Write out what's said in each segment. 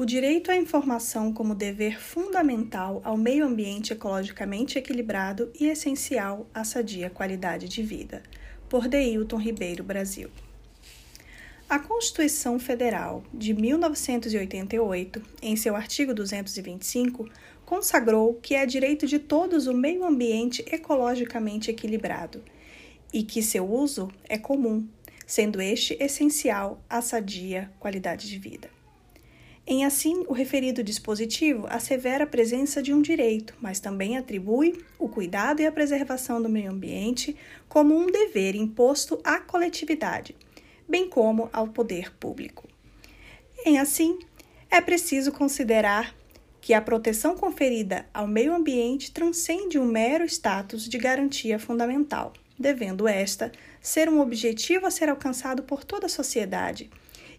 O direito à informação como dever fundamental ao meio ambiente ecologicamente equilibrado e essencial à sadia qualidade de vida. Por Deilton Ribeiro, Brasil. A Constituição Federal de 1988, em seu artigo 225, consagrou que é direito de todos o meio ambiente ecologicamente equilibrado e que seu uso é comum, sendo este essencial à sadia qualidade de vida. Em assim, o referido dispositivo assevera a presença de um direito, mas também atribui o cuidado e a preservação do meio ambiente como um dever imposto à coletividade, bem como ao poder público. Em assim, é preciso considerar que a proteção conferida ao meio ambiente transcende um mero status de garantia fundamental, devendo esta ser um objetivo a ser alcançado por toda a sociedade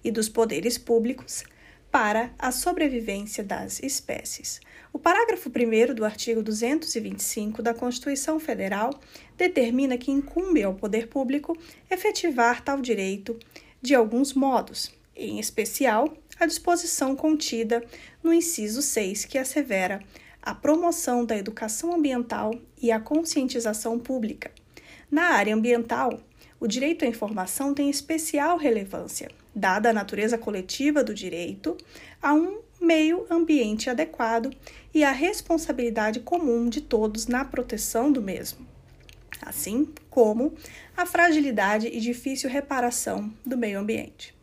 e dos poderes públicos para a sobrevivência das espécies. O parágrafo 1 do artigo 225 da Constituição Federal determina que incumbe ao poder público efetivar tal direito de alguns modos, em especial a disposição contida no inciso 6, que assevera a promoção da educação ambiental e a conscientização pública. Na área ambiental, o direito à informação tem especial relevância, dada a natureza coletiva do direito a um meio ambiente adequado e a responsabilidade comum de todos na proteção do mesmo, assim como a fragilidade e difícil reparação do meio ambiente.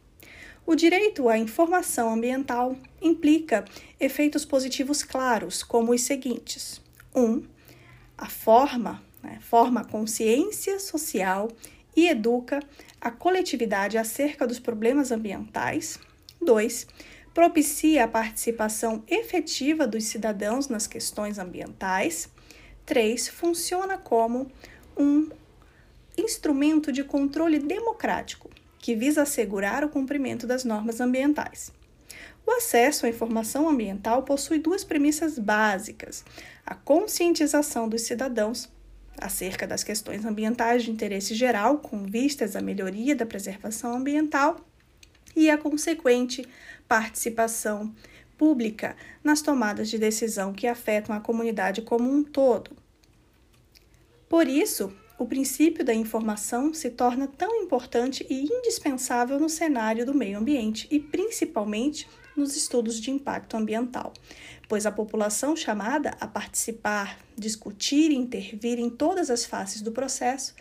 O direito à informação ambiental implica efeitos positivos claros, como os seguintes: 1. Um, a forma, né, forma a consciência social e educa a coletividade acerca dos problemas ambientais. 2. Propicia a participação efetiva dos cidadãos nas questões ambientais. 3. Funciona como um instrumento de controle democrático que visa assegurar o cumprimento das normas ambientais. O acesso à informação ambiental possui duas premissas básicas: a conscientização dos cidadãos acerca das questões ambientais de interesse geral, com vistas à melhoria da preservação ambiental, e a consequente participação pública nas tomadas de decisão que afetam a comunidade como um todo. Por isso, o princípio da informação se torna tão importante e indispensável no cenário do meio ambiente e principalmente nos estudos de impacto ambiental, pois a população chamada a participar, discutir e intervir em todas as faces do processo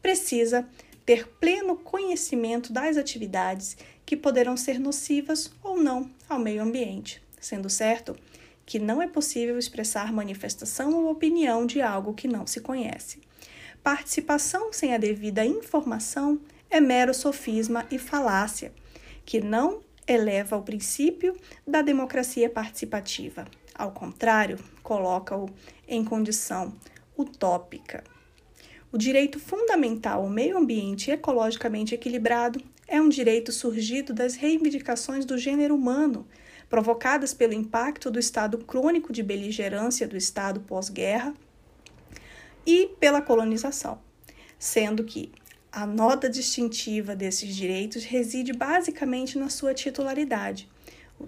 precisa ter pleno conhecimento das atividades que poderão ser nocivas ou não ao meio ambiente, sendo certo que não é possível expressar manifestação ou opinião de algo que não se conhece. Participação sem a devida informação é mero sofisma e falácia, que não eleva o princípio da democracia participativa. Ao contrário, coloca-o em condição utópica. O direito fundamental ao meio ambiente ecologicamente equilibrado é um direito surgido das reivindicações do gênero humano, provocadas pelo impacto do estado crônico de beligerância do Estado pós-guerra e pela colonização, sendo que a nota distintiva desses direitos reside basicamente na sua titularidade.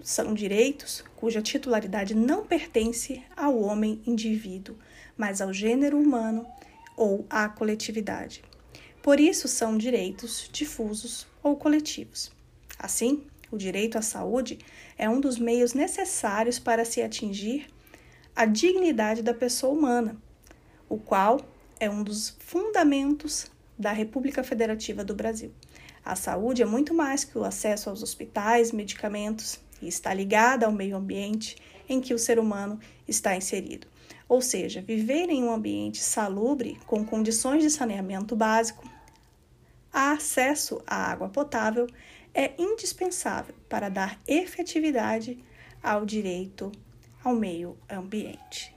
São direitos cuja titularidade não pertence ao homem indivíduo, mas ao gênero humano ou à coletividade. Por isso, são direitos difusos ou coletivos. Assim, o direito à saúde é um dos meios necessários para se atingir a dignidade da pessoa humana, o qual é um dos fundamentos da República Federativa do Brasil. A saúde é muito mais que o acesso aos hospitais, medicamentos e está ligada ao meio ambiente em que o ser humano está inserido. Ou seja, viver em um ambiente salubre, com condições de saneamento básico, acesso à água potável é indispensável para dar efetividade ao direito ao meio ambiente.